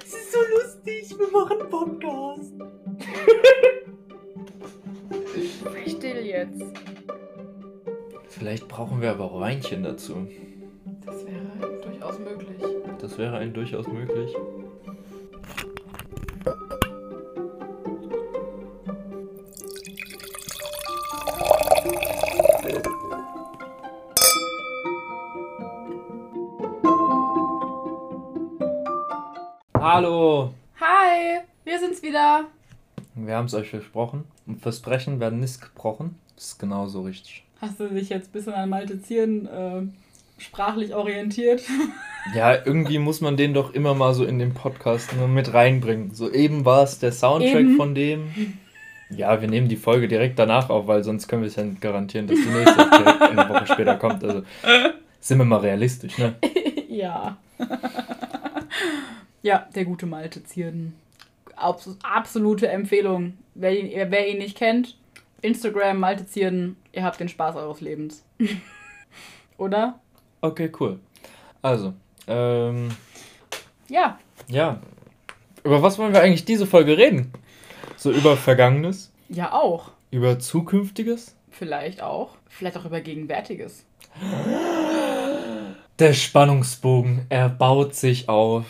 Es ist so lustig, wir machen einen Podcast. Still jetzt. Vielleicht brauchen wir aber auch Weinchen dazu. Das wäre durchaus möglich. Das wäre ein durchaus möglich. Wir haben es euch versprochen. Und Versprechen werden nicht gebrochen. Das ist genauso richtig. Hast du dich jetzt ein bisschen an Malte Zieren äh, sprachlich orientiert? Ja, irgendwie muss man den doch immer mal so in den Podcast nur mit reinbringen. So eben war es der Soundtrack Eben. von dem. Ja, wir nehmen die Folge direkt danach auf, weil sonst können wir es ja nicht garantieren, dass die nächste direkt eine Woche später kommt. Also sind wir mal realistisch, ne? ja. ja, der gute Malte Zierden. Abs absolute Empfehlung. Wer ihn, wer ihn nicht kennt, Instagram Malte Zierden, ihr habt den Spaß eures Lebens. Oder? Okay, cool. Also, ähm, Ja. ja. Über was wollen wir eigentlich diese Folge reden? So über Vergangenes? Ja, auch. Über Zukünftiges? Vielleicht auch. Vielleicht auch über Gegenwärtiges. Der Spannungsbogen, er baut sich auf.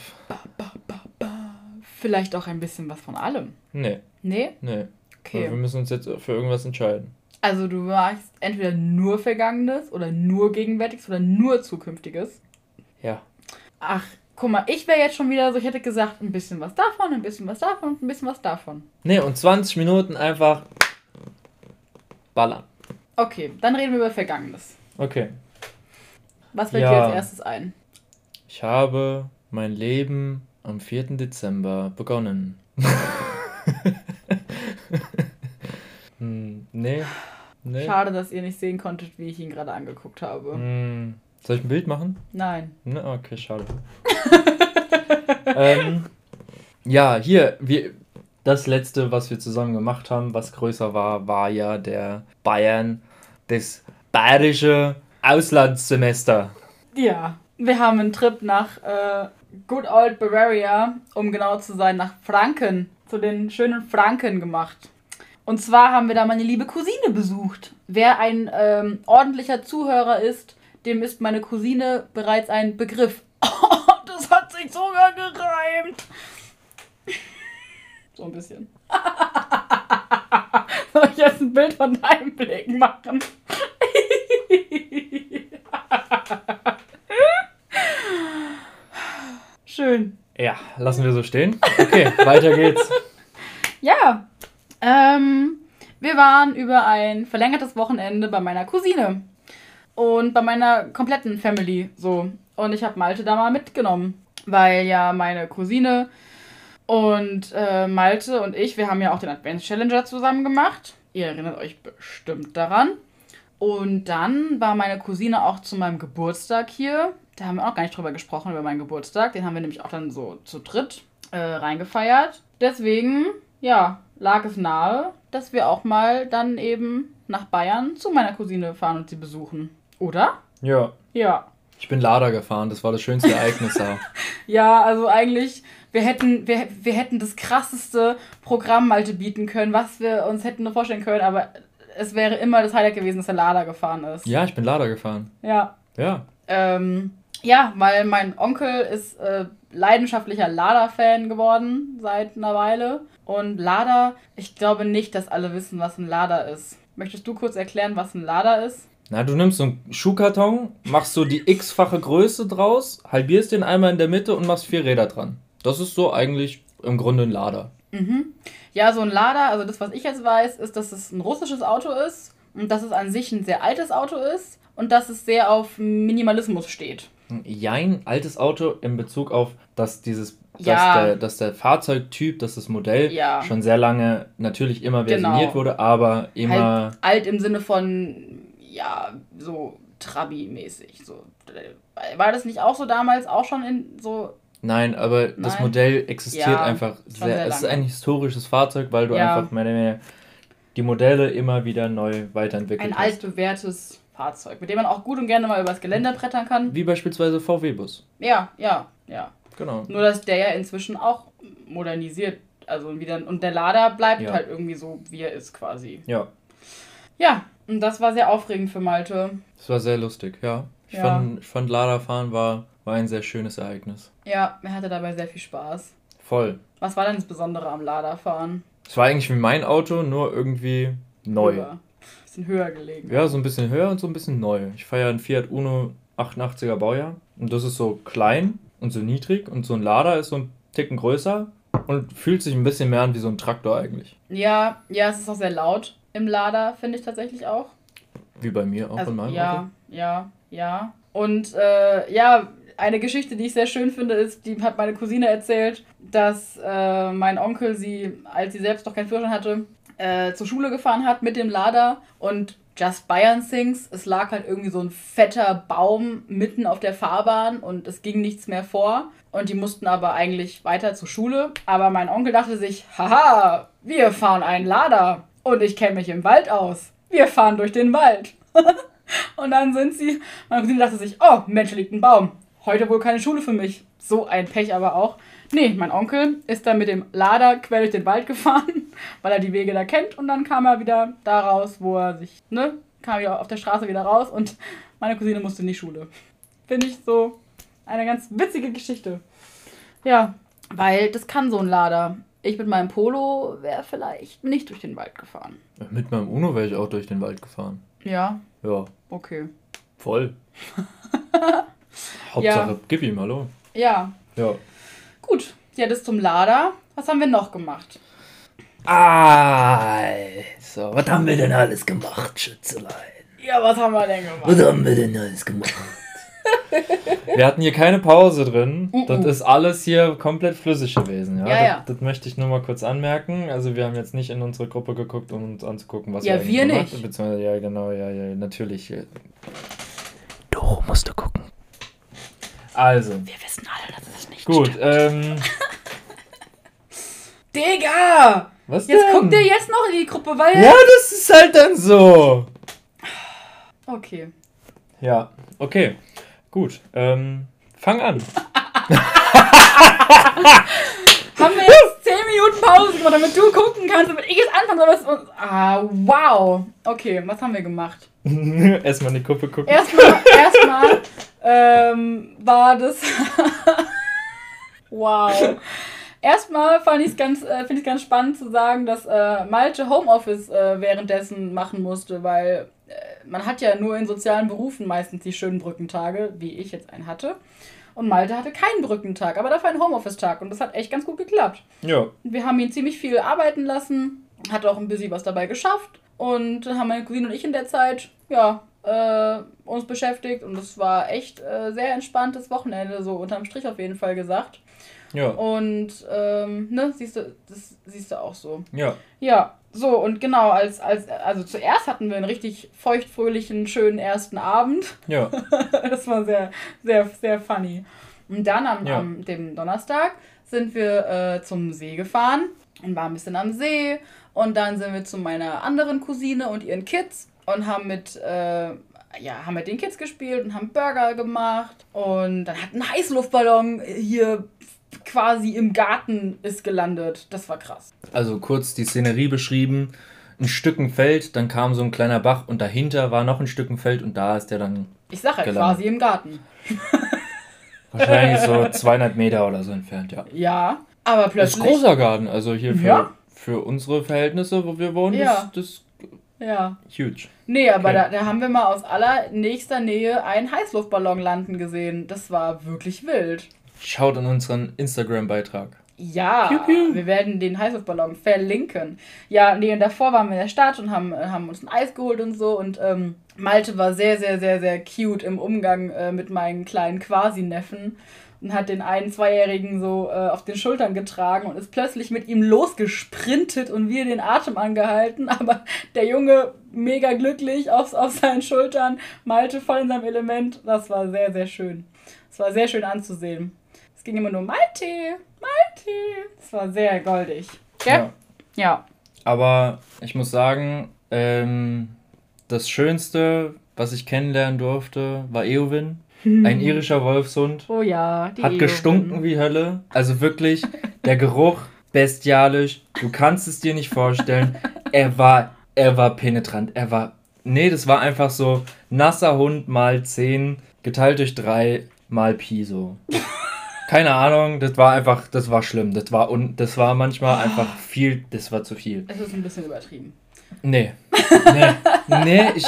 Vielleicht auch ein bisschen was von allem. Nee, Nee? nee. Okay. Wir müssen uns jetzt für irgendwas entscheiden. Also du magst entweder nur Vergangenes oder nur Gegenwärtiges oder nur Zukünftiges. Ja. Ach, guck mal, ich wäre jetzt schon wieder so, ich hätte gesagt, ein bisschen was davon, ein bisschen was davon und ein bisschen was davon. Nee, und 20 Minuten einfach ballern. Okay, dann reden wir über Vergangenes. Okay. Was fällt Ja. dir als erstes ein? Ich habe mein Leben am 4. Dezember begonnen. hm, nee. Nee. Schade, dass ihr nicht sehen konntet, wie ich ihn gerade angeguckt habe. Hm, soll ich ein Bild machen? Nein. Ne, okay, schade. ähm, ja, hier, wir, das letzte, was wir zusammen gemacht haben, was größer war, war ja der Bayern, das bayerische Auslandssemester. Ja, wir haben einen Trip nach äh, Good Old Bavaria, um genau zu sein, nach Franken, zu den schönen Franken gemacht. Und zwar haben wir da meine liebe Cousine besucht. Wer ein ähm, ordentlicher Zuhörer ist, dem ist meine Cousine bereits ein Begriff. das hat sich sogar gereimt. So ein bisschen. Soll ich jetzt ein Bild von deinem Blick machen? Schön. Ja, lassen wir so stehen. Okay, weiter geht's. Ja, ähm, wir waren über ein verlängertes Wochenende bei meiner Cousine und bei meiner kompletten Family so. Und ich habe Malte da mal mitgenommen, weil ja meine Cousine und äh, Malte und ich, wir haben ja auch den Advents Challenger zusammen gemacht. Ihr erinnert euch bestimmt daran. Und dann war meine Cousine auch zu meinem Geburtstag hier. Da haben wir auch gar nicht drüber gesprochen, über meinen Geburtstag. Den haben wir nämlich auch dann so zu dritt äh, reingefeiert. Deswegen, ja, lag es nahe, dass wir auch mal dann eben nach Bayern zu meiner Cousine fahren und sie besuchen. Oder? Ja, Ja. ich bin Lada gefahren, das war das schönste Ereignis da. Ja, also eigentlich, wir hätten, wir, wir hätten das krasseste Programm Malte bieten können, was wir uns hätten nur vorstellen können, aber es wäre immer das Highlight gewesen, dass der Lada gefahren ist. Ja, ich bin Lada gefahren. Ja. Ja. Ähm, ja, weil mein Onkel ist äh, leidenschaftlicher Lada-Fan geworden seit einer Weile. Und Lada, ich glaube nicht, dass alle wissen, was ein Lada ist. Möchtest du kurz erklären, was ein Lada ist? Na, du nimmst so einen Schuhkarton, machst so die x-fache Größe draus, halbierst den einmal in der Mitte und machst vier Räder dran. Das ist so eigentlich im Grunde ein Lader. Mhm. Ja, so ein Lada, also das, was ich jetzt weiß, ist, dass es ein russisches Auto ist und dass es an sich ein sehr altes Auto ist und dass es sehr auf Minimalismus steht. Jein, altes Auto in Bezug auf, dass dieses, Ja. dass, der, dass der Fahrzeugtyp, dass das Modell Ja. schon sehr lange natürlich immer Genau. versioniert wurde, aber immer. Halt alt im Sinne von, ja, so Trabi-mäßig. So. War das nicht auch so damals, auch schon in so Nein, aber das Nein. Modell existiert Ja, einfach sehr. sehr es ist ein historisches Fahrzeug, weil du Ja. einfach mehr weniger die Modelle immer wieder neu weiterentwickelt ein hast. altbewährtes Fahrzeug, mit dem man auch gut und gerne mal übers Geländer brettern kann? Wie beispielsweise VW-Bus. Ja, ja, ja. genau. Nur, dass der ja inzwischen auch modernisiert. Also wieder, und der Lader bleibt Ja. halt irgendwie so, wie er ist quasi. Ja, Ja, und das war sehr aufregend für Malte. es war sehr lustig, ja. Ich, Ja. Fand, ich fand Laderfahren war, war ein sehr schönes Ereignis. Ja, er hatte dabei sehr viel Spaß. Voll. Was war denn das Besondere am Laderfahren? Es war eigentlich wie mein Auto, nur irgendwie neu. Höher. Bisschen höher gelegen. Ja, so ein bisschen höher und so ein bisschen neu. Ich fahre ja einen Fiat Uno 88er Baujahr und das ist so klein und so niedrig und so ein Lader ist so ein Ticken größer und fühlt sich ein bisschen mehr an wie so ein Traktor eigentlich. Ja, ja, es ist auch sehr laut im Lader, finde ich tatsächlich auch. Wie bei mir auch Also, in meinem ja, Auto. ja, ja. Und äh, ja, eine Geschichte, die ich sehr schön finde, ist, die hat meine Cousine erzählt, dass äh, mein Onkel sie, als sie selbst noch keinen Führerschein hatte, äh, zur Schule gefahren hat mit dem Lader und Just Bayern Things. Es lag halt irgendwie so ein fetter Baum mitten auf der Fahrbahn und es ging nichts mehr vor. Und die mussten aber eigentlich weiter zur Schule. Aber mein Onkel dachte sich, haha, wir fahren einen Lader und ich kenne mich im Wald aus. Wir fahren durch den Wald. Und dann sind sie, meine Cousine dachte sich, oh, Mensch, liegt ein Baum. Heute wohl keine Schule für mich. So ein Pech aber auch. Nee, mein Onkel ist dann mit dem Lader quer durch den Wald gefahren, weil er die Wege da kennt. Und dann kam er wieder da raus, wo er sich, ne, kam wieder auf der Straße wieder raus und meine Cousine musste in die Schule. Finde ich so eine ganz witzige Geschichte. Ja, weil das kann so ein Lader. Ich mit meinem Polo wäre vielleicht nicht durch den Wald gefahren. Mit meinem Uno wäre ich auch durch den Wald gefahren. Ja, Ja, okay. voll. Hauptsache, gib ihm, hallo. Ja, Ja. Gut, ja, das zum Lader. Was haben wir noch gemacht? Also, was haben wir denn alles gemacht, Schützelein? Ja, was haben wir denn gemacht? Was haben wir denn alles gemacht? Wir hatten hier keine Pause drin. Das ist alles hier komplett flüssig gewesen. Ja, Ja, das, ja. das möchte ich nur mal kurz anmerken. Also wir haben jetzt nicht in unsere Gruppe geguckt, um uns anzugucken, was Ja, wir wir gemacht nicht. Beziehungsweise, ja, genau, ja, ja, natürlich. Du musst du gucken. Also, Wir wissen alle, dass es nicht gut. stimmt. Ähm, Digga! was Jetzt denn? guckt ihr jetzt noch in die Gruppe, weil... Ja, das ist halt dann so. Okay. Ja, okay. Gut. Ähm, fang an. Haben wir jetzt 10 Minuten Pause gemacht, damit du gucken kannst, damit ich jetzt anfangen soll. Ah, wow. Okay, was haben wir gemacht? Erstmal in die Gruppe gucken. Erstmal, erstmal ähm, war das. wow. Erstmal fand ich's ganz, äh, finde ich es ganz spannend zu sagen, dass äh, Malte Homeoffice äh, währenddessen machen musste, weil äh, man hat ja nur in sozialen Berufen meistens die schönen Brückentage, wie ich jetzt einen hatte. Und Malte hatte keinen Brückentag, aber dafür einen Homeoffice-Tag und das hat echt ganz gut geklappt. Ja. Wir haben ihn ziemlich viel arbeiten lassen, hat auch ein bisschen was dabei geschafft und dann haben meine Cousine und ich in der Zeit, ja, äh, uns beschäftigt und es war echt äh, sehr entspanntes Wochenende, so unterm Strich auf jeden Fall gesagt. Ja. Und, ähm, ne, siehst du, das siehst du auch so. Ja. Ja, so und genau, als, als, also zuerst hatten wir einen richtig feuchtfröhlichen, schönen ersten Abend. Ja. das war sehr, sehr, sehr funny. Und dann am, Ja. am dem Donnerstag sind wir äh, zum See gefahren und waren ein bisschen am See. Und dann sind wir zu meiner anderen Cousine und ihren Kids und haben mit, äh, ja, haben mit den Kids gespielt und haben Burger gemacht. Und dann hat ein Heißluftballon hier quasi im Garten ist gelandet. Das war krass. Also kurz die Szenerie beschrieben. Ein Stücken Feld, dann kam so ein kleiner Bach und dahinter war noch ein Stücken Feld und da ist der dann Ich sag ja Gelandet. quasi im Garten. wahrscheinlich so 200 Meter oder so entfernt, ja. Ja, aber Das ist plötzlich. ein großer Garten, also hier für, Ja. für unsere Verhältnisse, wo wir wohnen, Ja. das, das Ja. huge. Nee, aber Okay. da, da haben wir mal aus allernächster Nähe einen Heißluftballon landen gesehen. Das war wirklich wild. Schaut in unseren Instagram-Beitrag. Ja, Piu, piu. wir werden den Heißluftballon verlinken. Ja, nee, und davor waren wir in der Stadt und haben, haben uns ein Eis geholt und so. Und ähm, Malte war sehr, sehr, sehr, sehr cute im Umgang äh, mit meinen kleinen Quasi-Neffen und hat den einen Zweijährigen so äh, auf den Schultern getragen und ist plötzlich mit ihm losgesprintet und wir den Atem angehalten. Aber der Junge mega glücklich auf, auf seinen Schultern, Malte voll in seinem Element. Das war sehr, sehr schön. Es war sehr schön anzusehen. Es ging immer nur Malte, Malte. Es war sehr goldig. Gell? Ja. Ja. Aber ich muss sagen, ähm, das Schönste, was ich kennenlernen durfte, war Eowyn. Ein irischer Wolfshund. Oh ja, die Hat Eowyn. gestunken wie Hölle. Also wirklich, der Geruch bestialisch. Du kannst es dir nicht vorstellen. Er war, er war penetrant. Er war, nee, das war einfach so nasser Hund mal 10 geteilt durch 3 mal Pi so. Keine Ahnung, das war einfach, das war schlimm. Das war, un, das war manchmal einfach viel, das war zu viel. Es ist ein bisschen übertrieben. Nee. Nee, nee ich,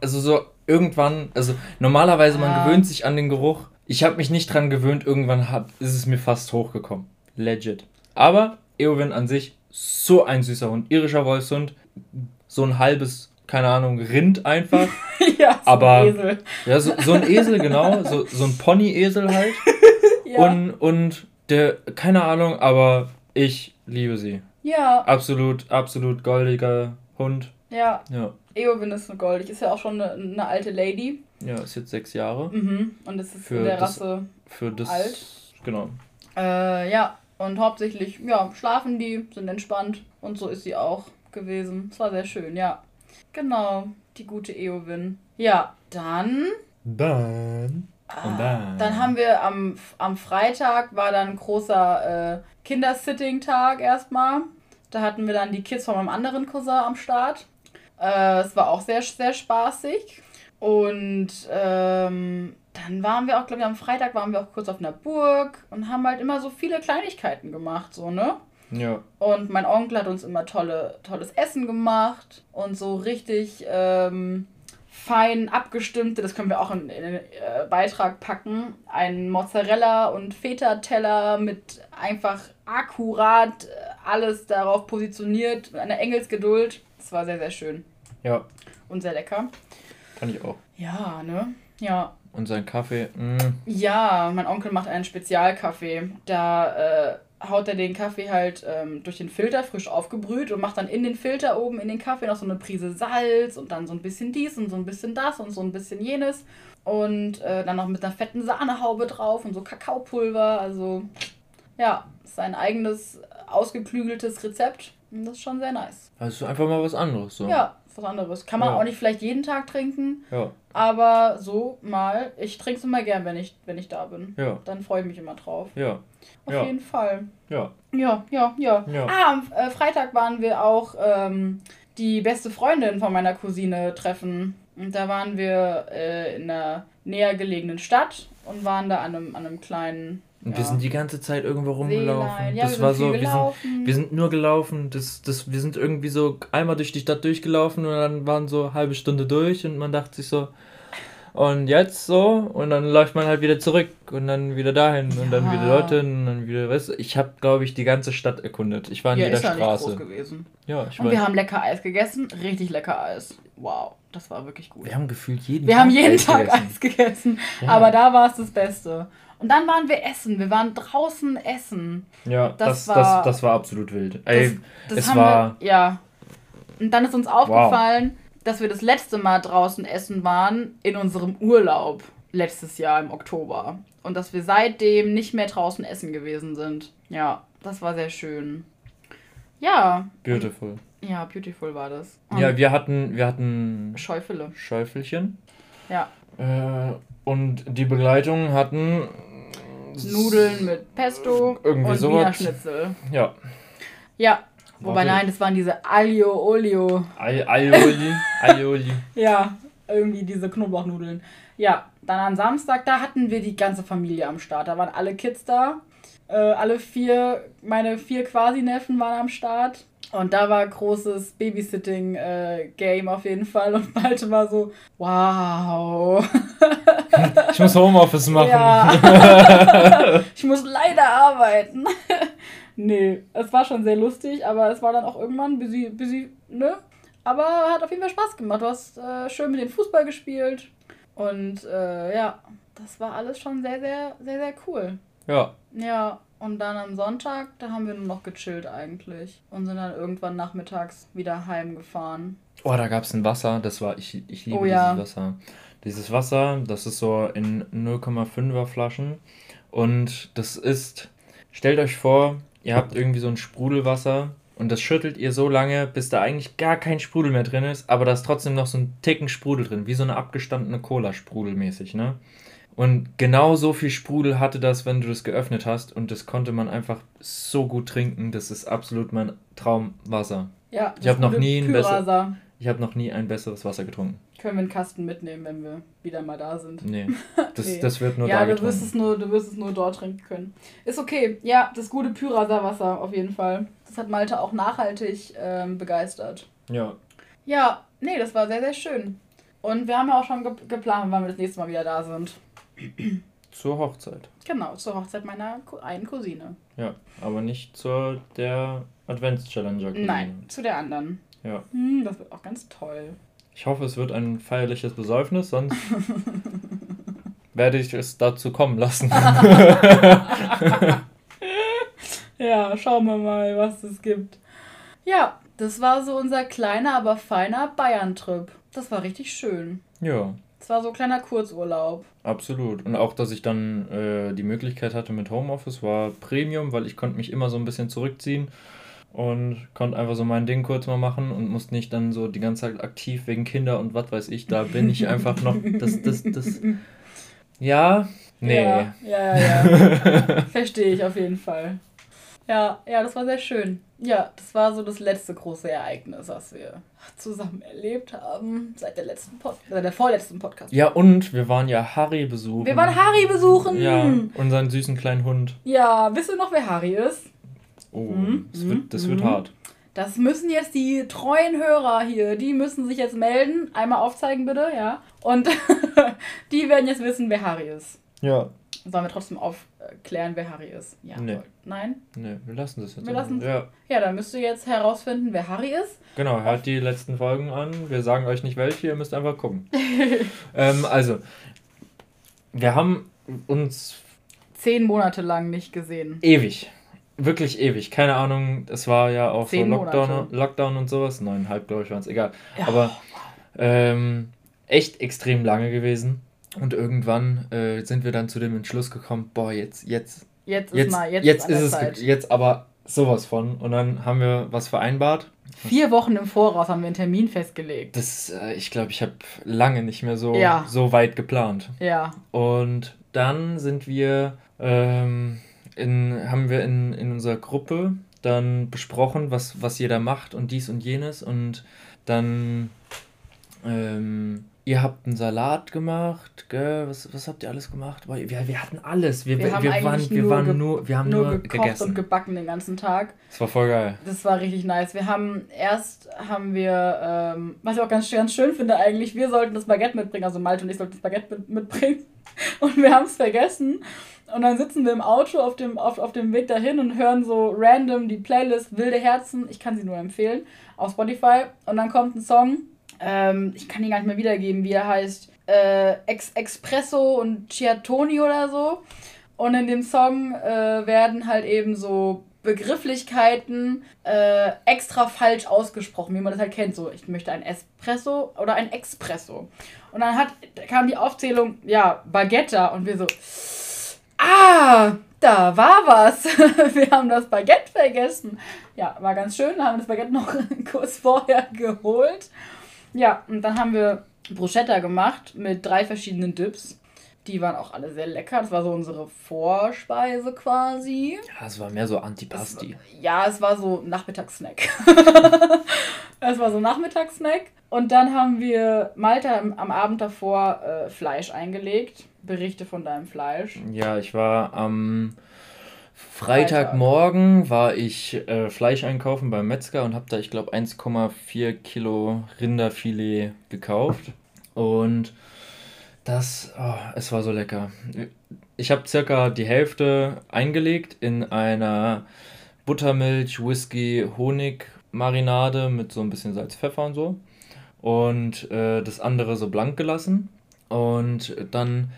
also so irgendwann, also normalerweise man Ah. gewöhnt sich an den Geruch. Ich habe mich nicht dran gewöhnt, irgendwann hat, ist es mir fast hochgekommen. Legit. Aber Eowyn an sich, so ein süßer Hund. Irischer Wolfshund, so ein halbes, keine Ahnung, Rind einfach. ja, so Aber- ein Esel. Ja, so, so ein Esel, genau. So, so ein Pony-Esel halt. Ja. Und, und der, keine Ahnung, aber ich liebe sie. ja, Absolut, absolut goldiger Hund. ja. Ja. Eowyn ist so goldig. Ist ja auch schon eine, eine alte Lady. Ja, ist jetzt sechs Jahre. Mhm. Und es ist Für in der das- Rasse. Für das. Alt. Genau. Äh, ja. Und hauptsächlich, ja, schlafen die, sind entspannt. Und so ist sie auch gewesen. Es war sehr schön, ja. Genau, die gute Eowyn. Ja, dann Dann. Und dann. Dann haben wir am, am Freitag war dann ein großer äh, Kindersitting-Tag erstmal. Da hatten wir dann die Kids von meinem anderen Cousin am Start. Äh, es war auch sehr, sehr spaßig. Und ähm, dann waren wir auch, glaube ich, am Freitag waren wir auch kurz auf einer Burg und haben halt immer so viele Kleinigkeiten gemacht, so, ne? Ja. Und mein Onkel hat uns immer tolle, tolles Essen gemacht und so richtig ähm, fein abgestimmte, das können wir auch in, in den äh, Beitrag packen, ein Mozzarella- und Feta-Teller mit einfach akkurat äh, alles darauf positioniert, mit einer Engelsgeduld. Das war sehr, sehr schön Ja, und sehr lecker. kann ich auch. Ja, ne? Ja. Und sein Kaffee. mm, Ja, mein Onkel macht einen Spezialkaffee. Da äh, haut er den Kaffee halt ähm, durch den Filter frisch aufgebrüht und macht dann in den Filter oben in den Kaffee noch so eine Prise Salz und dann so ein bisschen dies und so ein bisschen das und so ein bisschen jenes. Und äh, dann noch mit einer fetten Sahnehaube drauf und so Kakaopulver. Also ja, sein eigenes ausgeklügeltes Rezept. Und das ist schon sehr nice. Also einfach mal was anderes. So. Ja, was anderes. Kann man Ja. auch nicht vielleicht jeden Tag trinken, Ja, aber so mal. Ich trinke es immer gern, wenn ich, wenn ich da bin. ja, Dann freue ich mich immer drauf. ja, Auf Ja. jeden Fall. ja. Ja, ja, ja. Ah, am äh, Freitag waren wir auch ähm, die beste Freundin von meiner Cousine treffen. Und da waren wir äh, in einer näher gelegenen Stadt und waren da an einem, an einem kleinen ja, wir sind die ganze Zeit irgendwo rumgelaufen. Ja, das war so, wir sind, wir sind nur gelaufen. Das, das, wir sind irgendwie so einmal durch die Stadt durchgelaufen und dann waren so eine halbe Stunde durch und man dachte sich so, und jetzt so? Und dann läuft man halt wieder zurück und dann wieder dahin und dann Ja. wieder dorthin und dann wieder, weißt du, ich habe, glaube ich, die ganze Stadt erkundet. Ich war in ja, jeder ist ja nicht groß Straße. gewesen. Ja, ich Und war. wir haben lecker Eis gegessen. Richtig lecker Eis. Wow, das war wirklich gut. wir haben gefühlt jeden Wir Tag haben jeden Eis Tag gegessen. Eis gegessen. Ja. Aber da war es das Beste. Und dann waren wir essen. Wir waren draußen essen. Ja, Das das, war- das, das war absolut wild. Ey, Das es haben war. wir, ja. Und dann ist uns aufgefallen, dass wir das letzte Mal draußen essen waren in unserem Urlaub letztes Jahr im Oktober. Und dass wir seitdem nicht mehr draußen essen gewesen sind. Ja, das war sehr schön. Ja, Beautiful. Ja, beautiful war das. Und Ja, wir hatten, wir hatten Schäufele. Schäufelchen. Ja. Äh, und die Begleitung hatten. Nudeln mit Pesto Irgendwie und sowas. Wiener Schnitzel. Ja. Ja. Wobei Warte. nein, das waren diese Aglio Olio. Ai- Aioli. Aioli. Ja, irgendwie diese Knoblauchnudeln. Ja, dann am Samstag, da hatten wir die ganze Familie am Start. Da waren alle Kids da. Äh, alle vier, meine vier Quasi-Neffen waren am Start. Und da war großes Babysitting-Game auf jeden Fall. Und Malte war so, wow. Ich muss Homeoffice machen. Ja. ich muss leider arbeiten. nee, es war schon sehr lustig, aber es war dann auch irgendwann busy, busy, ne? Aber hat auf jeden Fall Spaß gemacht. Du hast äh, schön mit dem Fußball gespielt. Und äh, ja, das war alles schon sehr, sehr, sehr, sehr cool. Ja. Ja, und dann am Sonntag, da haben wir nur noch gechillt eigentlich. Und sind dann irgendwann nachmittags wieder heimgefahren. Oh, da gab es ein Wasser. Das war, ich, ich liebe Oh ja. dieses Wasser. Dieses Wasser, das ist so in 0,5er Flaschen. Und das ist, stellt euch vor, ihr habt irgendwie so ein Sprudelwasser und das schüttelt ihr so lange, bis da eigentlich gar kein Sprudel mehr drin ist, aber da ist trotzdem noch so ein Ticken Sprudel drin, wie so eine abgestandene Cola sprudelmäßig, ne? Und genau so viel Sprudel hatte das, wenn du das geöffnet hast. Und das konnte man einfach so gut trinken. Das ist absolut mein Traumwasser. Ja, Ich habe noch nie ein besser, Pyrasa. ich habe noch nie ein besseres Wasser getrunken. Können wir einen Kasten mitnehmen, wenn wir wieder mal da sind. Nee, das, Nee. das wird nur ja, da du getrunken. wirst, es nur, du wirst es nur dort trinken können. Ist okay. Ja, das gute Pyrasa-Wasser auf jeden Fall. Das hat Malte auch nachhaltig ähm, begeistert. Ja, Ja, nee, das war sehr, sehr schön. Und wir haben ja auch schon ge geplant, wann wir das nächste Mal wieder da sind. Zur Hochzeit. Genau, zur Hochzeit meiner einen Cousine. Ja, aber nicht zur der Advents-Challenger. Nein, zu der anderen. Ja. Hm, das wird auch ganz toll. Ich hoffe, es wird ein feierliches Besäufnis, sonst werde ich es dazu kommen lassen. Ja, schauen wir mal, was es gibt. Ja, das war so unser kleiner, aber feiner Bayern-Trip. Das war richtig schön. ja, Das war so ein kleiner Kurzurlaub. absolut. Und auch, dass ich dann äh, die Möglichkeit hatte mit Homeoffice, war Premium, weil ich konnte mich immer so ein bisschen zurückziehen und konnte einfach so mein Ding kurz mal machen und musste nicht dann so die ganze Zeit aktiv wegen Kinder und was weiß ich. Da bin ich einfach noch. Das, das, das. Ja, nee. Ja, ja, ja. ja. Verstehe ich auf jeden Fall. Ja, ja, das war sehr schön. Ja, das war so das letzte große Ereignis, was wir zusammen erlebt haben seit der letzten Pod seit der vorletzten Podcast. Ja, und wir waren ja Harry besuchen. Wir waren Harry besuchen. Ja, unseren süßen kleinen Hund. Ja, wisst ihr noch, wer Harry ist? Oh, Mhm, das wird, das wird mhm. hart. Das müssen jetzt die treuen Hörer hier, die müssen sich jetzt melden. Einmal aufzeigen bitte, ja. Und die werden jetzt wissen, wer Harry ist. Ja. Sollen wir trotzdem aufklären, wer Harry ist? Ja. Nee. Nein? Ne, wir lassen das jetzt. Wir lassen's. Ja, Ja, dann müsst ihr jetzt herausfinden, wer Harry ist. genau. Hört die letzten Folgen an. Wir sagen euch nicht welche, ihr müsst einfach gucken. ähm, also, wir haben uns Zehn Monate lang nicht gesehen. ewig, wirklich ewig, keine Ahnung, es war ja auch Zehn so Lockdown, Monate. Lockdown und sowas. Neuneinhalb, glaube ich, waren es, egal. Ja. Aber ähm, echt extrem lange gewesen. Und irgendwann äh, sind wir dann zu dem Entschluss gekommen, boah, jetzt, jetzt, Jetzt ist jetzt, mal, jetzt, jetzt, ist, ist es, Zeit. jetzt aber sowas von. Und dann haben wir was vereinbart. Vier Wochen im Voraus haben wir einen Termin festgelegt. Das, äh, ich glaube, ich habe lange nicht mehr so, Ja. so weit geplant. Ja. Und dann sind wir, ähm, in, haben wir in, in unserer Gruppe dann besprochen, was, was jeder macht und dies und jenes. Und dann, ähm, ihr habt einen Salat gemacht, gell? Was, was habt ihr alles gemacht? Wir, wir hatten alles. Wir, Wir wir, haben wir waren, wir nur waren nur, wir haben Nur, nur, gekocht gegessen. und gebacken den ganzen Tag. das war voll geil. Das war richtig nice. Wir haben erst haben wir, ähm, was ich auch ganz, ganz schön finde eigentlich, wir sollten das Baguette mitbringen, also Malte und ich sollten das Baguette mit, mitbringen. Und wir haben es vergessen. Und dann sitzen wir im Auto auf dem, auf, auf dem Weg dahin und hören so random die Playlist Wilde Herzen, ich kann sie nur empfehlen, auf Spotify. Und dann kommt ein Song, ähm, ich kann ihn gar nicht mehr wiedergeben, wie er heißt, äh, Ex Expresso und Ciatoni oder so. Und in dem Song äh, werden halt eben so Begrifflichkeiten äh, extra falsch ausgesprochen, wie man das halt kennt. So, ich möchte ein Espresso oder ein Expresso. Und dann hat, kam die Aufzählung, ja, Baguette und wir so, ah, da war was. wir haben das Baguette vergessen. Ja, war ganz schön. Haben wir das Baguette noch kurz vorher geholt. Ja, und dann haben wir Bruschetta gemacht mit drei verschiedenen Dips. Die waren auch alle sehr lecker. Das war so unsere Vorspeise quasi. Ja, es war mehr so Antipasti. Ja, es war so Nachmittagssnack. es war so Nachmittagssnack. Und dann haben wir Malta am, Abend davor äh, Fleisch eingelegt. Berichte von deinem Fleisch. Ja, ich war am Freitagmorgen war ich äh, Fleisch einkaufen beim Metzger und habe da, ich glaube, 1,4 Kilo Rinderfilet gekauft. Und das, oh, es war so lecker. Ich habe circa die Hälfte eingelegt in einer Buttermilch, Whisky, Honig Marinade mit so ein bisschen Salz, Pfeffer und so. Und äh, das andere so blank gelassen. Und dann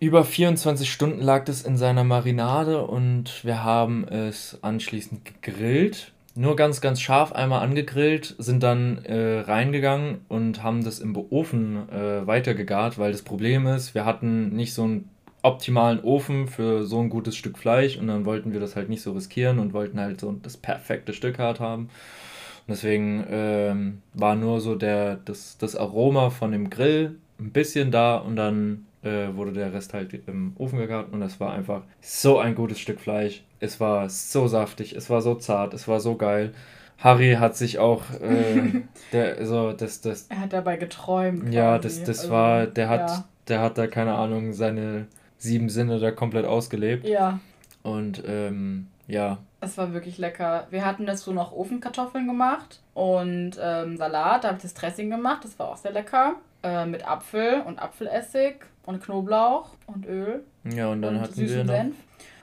über 24 Stunden lag es in seiner Marinade und wir haben es anschließend gegrillt. Nur ganz, ganz scharf einmal angegrillt, sind dann äh, reingegangen und haben das im Ofen äh, weitergegart, weil das Problem ist, wir hatten nicht so einen optimalen Ofen für so ein gutes Stück Fleisch und dann wollten wir das halt nicht so riskieren und wollten halt so das perfekte Stück halt haben. Und deswegen ähm, war nur so der, das, das Aroma von dem Grill ein bisschen da und dann äh, wurde der Rest halt im Ofen gegart und es war einfach so ein gutes Stück Fleisch. Es war so saftig, es war so zart, es war so geil. Harry hat sich auch, äh, der, so, das, das, Er hat dabei geträumt. ja, quasi. das, das Also, war, der hat, Ja. der hat da, keine Ahnung, seine sieben Sinne da komplett ausgelebt. ja, Und, ähm, ja, es war wirklich lecker. Wir hatten dazu noch Ofenkartoffeln gemacht und ähm, Salat. Da habe ich das Dressing gemacht. Das war auch sehr lecker. Äh, mit Apfel und Apfelessig und Knoblauch und Öl. ja, und dann und hatten süßen wir noch, Senf.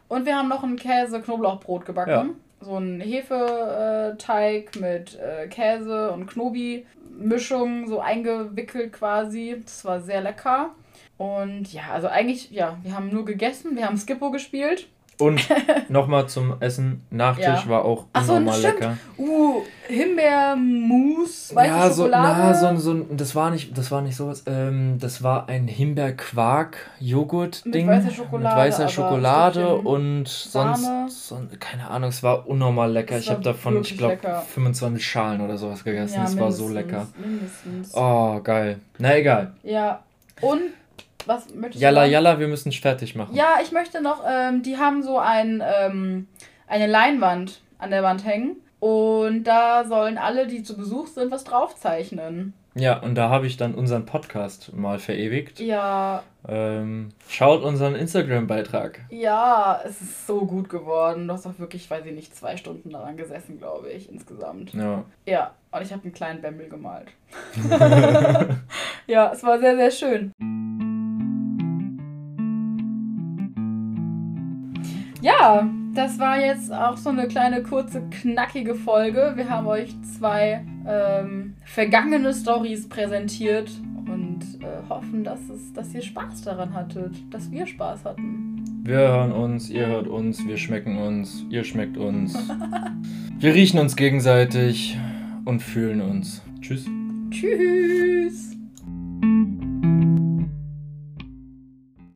Und wir haben noch ein Käse-Knoblauchbrot gebacken. Ja. So ein Hefeteig mit äh, Käse und Knobi-Mischung, so eingewickelt quasi. Das war sehr lecker. Und ja, also eigentlich, ja, wir haben nur gegessen, wir haben Skippo gespielt. Und nochmal zum Essen. Nachtisch Ja. war auch so, unnormal stimmt. lecker. Uh, Himbeermus, weiße ja, so, Schokolade. na, so, so, das war nicht, das war nicht sowas. Ähm, das war ein Himbeerquark-Joghurt-Ding. Mit weißer Schokolade, Mit weißer Schokolade und sonst, son- keine Ahnung, es war unnormal lecker. Ich habe davon, ich glaube, lecker. 25 Schalen oder sowas gegessen. Es war so lecker. Mindestens. Oh, geil. Na egal. Ja. Und was möchtest Jalla, du? noch? jalla, wir müssen fertig machen. Ja, ich möchte noch, ähm, die haben so ein, ähm, eine Leinwand an der Wand hängen. Und da sollen alle, die zu Besuch sind, was draufzeichnen. Ja, und da habe ich dann unseren Podcast mal verewigt. Ja, Ähm, schaut unseren Instagram-Beitrag. ja, es ist so gut geworden. Du hast auch wirklich, weiß ich nicht, zwei Stunden daran gesessen, glaube ich, insgesamt. Ja. Ja, und ich habe einen kleinen Bämmel gemalt. ja, es war sehr, sehr schön. Ja, das war jetzt auch so eine kleine, kurze, knackige Folge. Wir haben euch zwei ähm, vergangene Stories präsentiert und äh, hoffen, dass, es, dass ihr Spaß daran hattet, dass wir Spaß hatten. Wir hören uns, ihr hört uns, wir schmecken uns, ihr schmeckt uns. wir riechen uns gegenseitig und fühlen uns. Tschüss. Tschüss!